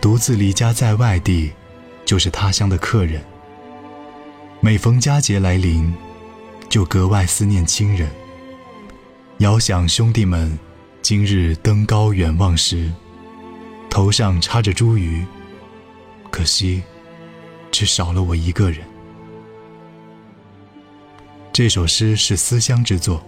独自离家在外地，就是他乡的客人。每逢佳节来临。就格外思念亲人，遥想兄弟们今日登高远望时，头上插着茱萸，可惜只少了我一个人。这首诗是思乡之作，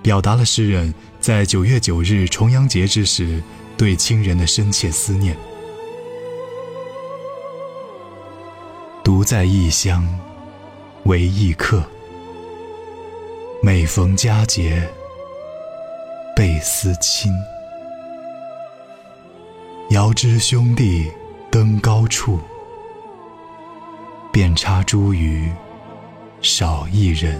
表达了诗人在九月九日重阳节之时对亲人的深切思念。独在异乡为异客。每逢佳节倍思亲，遥知兄弟登高处，遍插茱萸少一人。